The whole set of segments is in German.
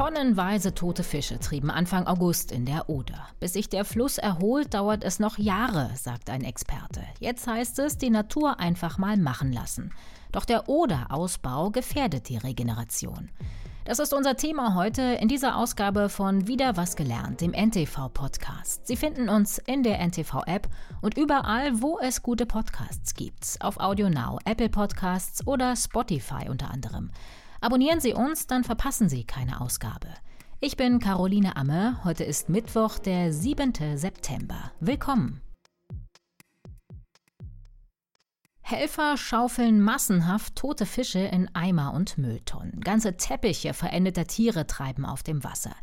Tonnenweise tote Fische trieben Anfang August in der Oder. Bis sich der Fluss erholt, dauert es noch Jahre, sagt ein Experte. Jetzt heißt es, die Natur einfach mal machen lassen. Doch der Oder-Ausbau gefährdet die Regeneration. Das ist unser Thema heute in dieser Ausgabe von Wieder was gelernt, dem NTV-Podcast. Sie finden uns in der NTV-App und überall, wo es gute Podcasts gibt. Auf AudioNow, Apple Podcasts oder Spotify unter anderem. Abonnieren Sie uns, dann verpassen Sie keine Ausgabe. Ich bin Caroline Amme. Heute ist Mittwoch, der 7. September. Willkommen. Helfer schaufeln massenhaft tote Fische in Eimer und Mülltonnen. Ganze Teppiche verendeter Tiere treiben auf dem Wasser.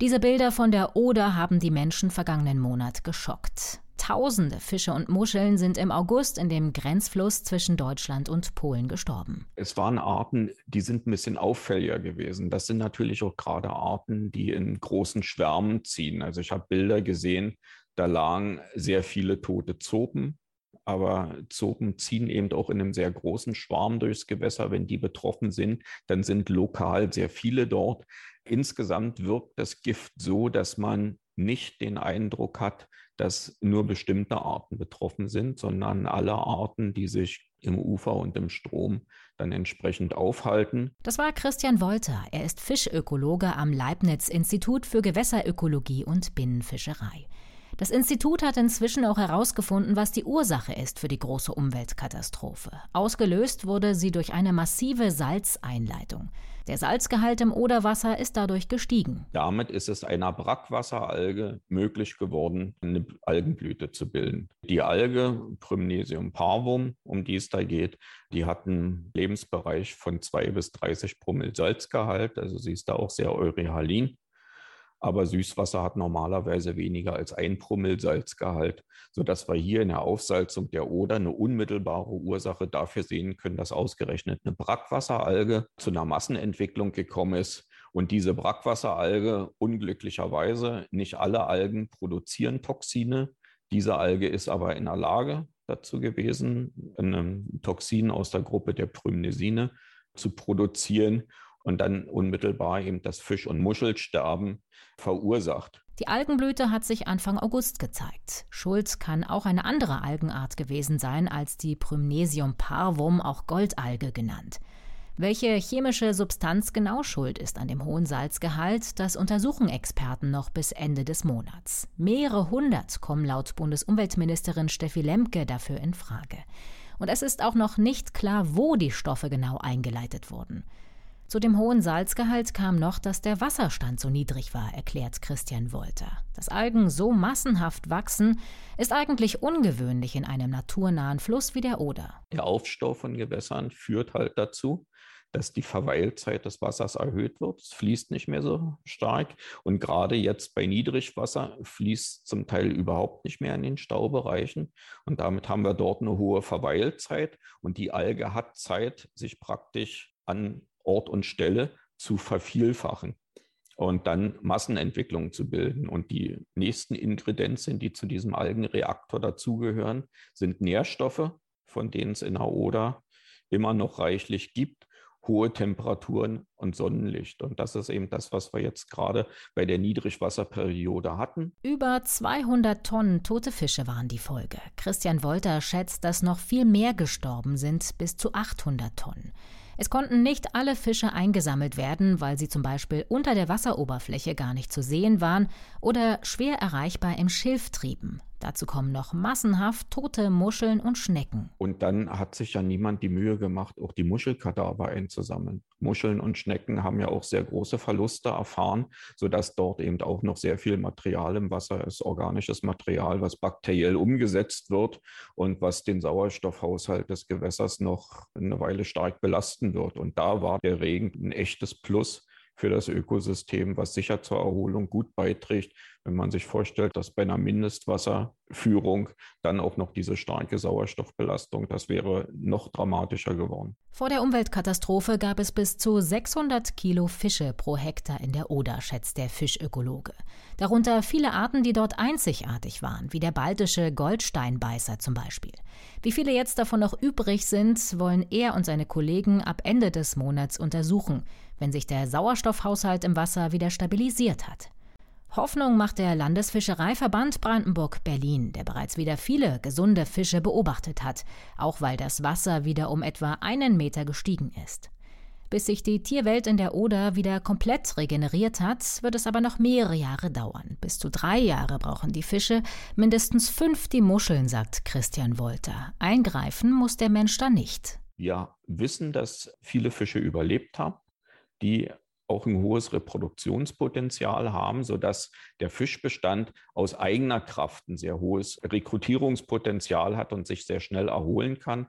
Diese Bilder von der Oder haben die Menschen vergangenen Monat geschockt. Tausende Fische und Muscheln sind im August in dem Grenzfluss zwischen Deutschland und Polen gestorben. Es waren Arten, die sind ein bisschen auffälliger gewesen. Das sind natürlich auch gerade Arten, die in großen Schwärmen ziehen. Also ich habe Bilder gesehen, da lagen sehr viele tote Zopen, aber Zopen ziehen eben auch in einem sehr großen Schwarm durchs Gewässer. Wenn die betroffen sind, dann sind lokal sehr viele dort. Insgesamt wirkt das Gift so, dass man nicht den Eindruck hat, dass nur bestimmte Arten betroffen sind, sondern alle Arten, die sich im Ufer und im Strom dann entsprechend aufhalten. Das war Christian Wolter. Er ist Fischökologe am Leibniz Institut für Gewässerökologie und Binnenfischerei. Das Institut hat inzwischen auch herausgefunden, was die Ursache ist für die große Umweltkatastrophe. Ausgelöst wurde sie durch eine massive Salzeinleitung. Der Salzgehalt im Oderwasser ist dadurch gestiegen. Damit ist es einer Brackwasseralge möglich geworden, eine Algenblüte zu bilden. Die Alge Prymnesium parvum, um die es da geht, die hat einen Lebensbereich von 2 bis 30 Promille Salzgehalt, also sie ist da auch sehr euryhalin aber Süßwasser hat normalerweise weniger als ein Promille Salzgehalt, sodass wir hier in der Aufsalzung der Oder eine unmittelbare Ursache dafür sehen können, dass ausgerechnet eine Brackwasseralge zu einer Massenentwicklung gekommen ist. Und diese Brackwasseralge, unglücklicherweise, nicht alle Algen produzieren Toxine. Diese Alge ist aber in der Lage dazu gewesen, ein Toxin aus der Gruppe der Prymnesine zu produzieren und dann unmittelbar eben das Fisch- und Muschelsterben verursacht. Die Algenblüte hat sich Anfang August gezeigt. Schuld kann auch eine andere Algenart gewesen sein als die Prymnesium parvum, auch Goldalge genannt. Welche chemische Substanz genau schuld ist an dem hohen Salzgehalt, das untersuchen Experten noch bis Ende des Monats. Mehrere hundert kommen laut Bundesumweltministerin Steffi Lemke dafür in Frage. Und es ist auch noch nicht klar, wo die Stoffe genau eingeleitet wurden. Zu dem hohen Salzgehalt kam noch, dass der Wasserstand so niedrig war, erklärt Christian Wolter. Dass Algen so massenhaft wachsen, ist eigentlich ungewöhnlich in einem naturnahen Fluss wie der Oder. Der Aufstau von Gewässern führt halt dazu, dass die Verweilzeit des Wassers erhöht wird. Es fließt nicht mehr so stark. Und gerade jetzt bei Niedrigwasser fließt zum Teil überhaupt nicht mehr in den Staubereichen. Und damit haben wir dort eine hohe Verweilzeit. Und die Alge hat Zeit, sich praktisch an Ort und Stelle zu vervielfachen und dann Massenentwicklungen zu bilden. Und die nächsten Ingredienzien, die zu diesem Algenreaktor dazugehören, sind Nährstoffe, von denen es in Oder immer noch reichlich gibt, hohe Temperaturen und Sonnenlicht. Und das ist eben das, was wir jetzt gerade bei der Niedrigwasserperiode hatten. Über 200 Tonnen tote Fische waren die Folge. Christian Wolter schätzt, dass noch viel mehr gestorben sind, bis zu 800 Tonnen. Es konnten nicht alle Fische eingesammelt werden, weil sie zum Beispiel unter der Wasseroberfläche gar nicht zu sehen waren oder schwer erreichbar im Schilf trieben. Dazu kommen noch massenhaft tote Muscheln und Schnecken. Und dann hat sich ja niemand die Mühe gemacht, auch die Muschelkadaver einzusammeln. Muscheln und Schnecken haben ja auch sehr große Verluste erfahren, sodass dort eben auch noch sehr viel Material im Wasser ist, organisches Material, was bakteriell umgesetzt wird und was den Sauerstoffhaushalt des Gewässers noch eine Weile stark belasten wird. Und da war der Regen ein echtes Plus für das Ökosystem, was sicher zur Erholung gut beiträgt, wenn man sich vorstellt, dass bei einer Mindestwasserführung dann auch noch diese starke Sauerstoffbelastung, das wäre noch dramatischer geworden. Vor der Umweltkatastrophe gab es bis zu 600 Kilo Fische pro Hektar in der Oder, schätzt der Fischökologe. Darunter viele Arten, die dort einzigartig waren, wie der baltische Goldsteinbeißer zum Beispiel. Wie viele jetzt davon noch übrig sind, wollen er und seine Kollegen ab Ende des Monats untersuchen. wenn sich der Sauerstoffhaushalt im Wasser wieder stabilisiert hat. Hoffnung macht der Landesfischereiverband Brandenburg-Berlin, der bereits wieder viele gesunde Fische beobachtet hat, auch weil das Wasser wieder um etwa einen Meter gestiegen ist. Bis sich die Tierwelt in der Oder wieder komplett regeneriert hat, wird es aber noch mehrere Jahre dauern. Bis zu drei Jahre brauchen die Fische, mindestens fünf die Muscheln, sagt Christian Wolter. Eingreifen muss der Mensch da nicht. Wir wissen, dass viele Fische überlebt haben, die auch ein hohes Reproduktionspotenzial haben, sodass der Fischbestand aus eigener Kraft ein sehr hohes Rekrutierungspotenzial hat und sich sehr schnell erholen kann.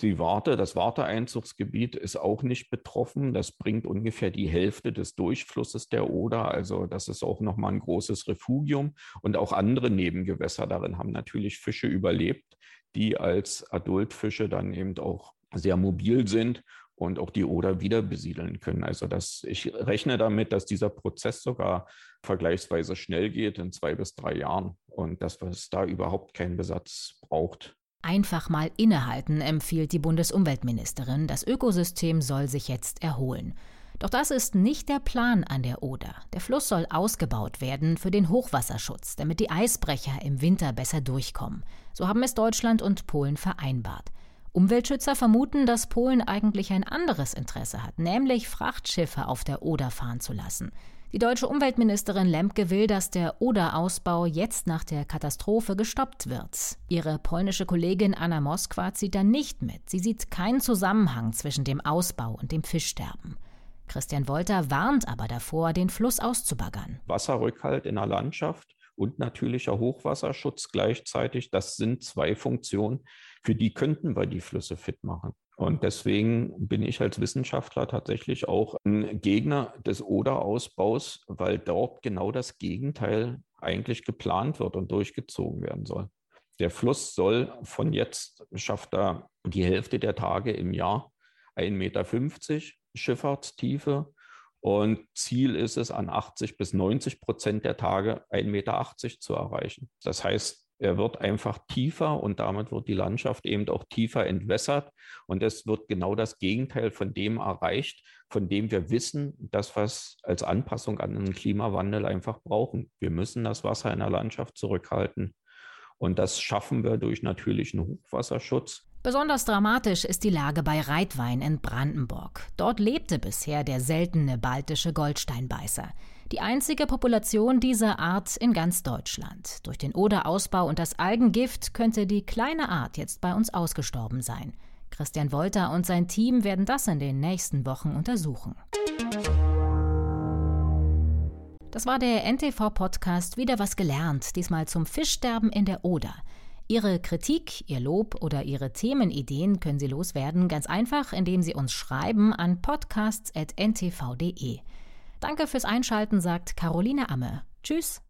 Die Warte, das Warteeinzugsgebiet ist auch nicht betroffen. Das bringt ungefähr die Hälfte des Durchflusses der Oder. Also das ist auch nochmal ein großes Refugium. Und auch andere Nebengewässer darin haben natürlich Fische überlebt, die als Adultfische dann eben auch sehr mobil sind und auch die Oder wieder besiedeln können. Also das, ich rechne damit, dass dieser Prozess sogar vergleichsweise schnell geht in zwei bis drei Jahren und dass es da überhaupt keinen Besatz braucht. Einfach mal innehalten, empfiehlt die Bundesumweltministerin. Das Ökosystem soll sich jetzt erholen. Doch das ist nicht der Plan an der Oder. Der Fluss soll ausgebaut werden für den Hochwasserschutz, damit die Eisbrecher im Winter besser durchkommen. So haben es Deutschland und Polen vereinbart. Umweltschützer vermuten, dass Polen eigentlich ein anderes Interesse hat, nämlich Frachtschiffe auf der Oder fahren zu lassen. Die deutsche Umweltministerin Lemke will, dass der Oder-Ausbau jetzt nach der Katastrophe gestoppt wird. Ihre polnische Kollegin Anna Moskwa zieht da nicht mit. Sie sieht keinen Zusammenhang zwischen dem Ausbau und dem Fischsterben. Christian Wolter warnt aber davor, den Fluss auszubaggern. Wasserrückhalt in der Landschaft und natürlicher Hochwasserschutz gleichzeitig, das sind zwei Funktionen, für die könnten wir die Flüsse fit machen. Und deswegen bin ich als Wissenschaftler tatsächlich auch ein Gegner des Oder-Ausbaus, weil dort genau das Gegenteil eigentlich geplant wird und durchgezogen werden soll. Der Fluss soll von jetzt, schafft er die Hälfte der Tage im Jahr 1,50 Meter Schifffahrtstiefe. Und Ziel ist es, an 80 bis 90 Prozent der Tage 1,80 Meter zu erreichen. Das heißt, er wird einfach tiefer und damit wird die Landschaft eben auch tiefer entwässert. Und es wird genau das Gegenteil von dem erreicht, von dem wir wissen, dass wir es als Anpassung an den Klimawandel einfach brauchen. Wir müssen das Wasser in der Landschaft zurückhalten. Und das schaffen wir durch natürlichen Hochwasserschutz. Besonders dramatisch ist die Lage bei Reitwein in Brandenburg. Dort lebte bisher der seltene baltische Goldsteinbeißer. Die einzige Population dieser Art in ganz Deutschland. Durch den Oderausbau und das Algengift könnte die kleine Art jetzt bei uns ausgestorben sein. Christian Wolter und sein Team werden das in den nächsten Wochen untersuchen. Das war der NTV-Podcast Wieder was gelernt, diesmal zum Fischsterben in der Oder. Ihre Kritik, Ihr Lob oder Ihre Themenideen können Sie loswerden, ganz einfach, indem Sie uns schreiben an podcasts.ntv.de. Danke fürs Einschalten, sagt Caroline Amme. Tschüss.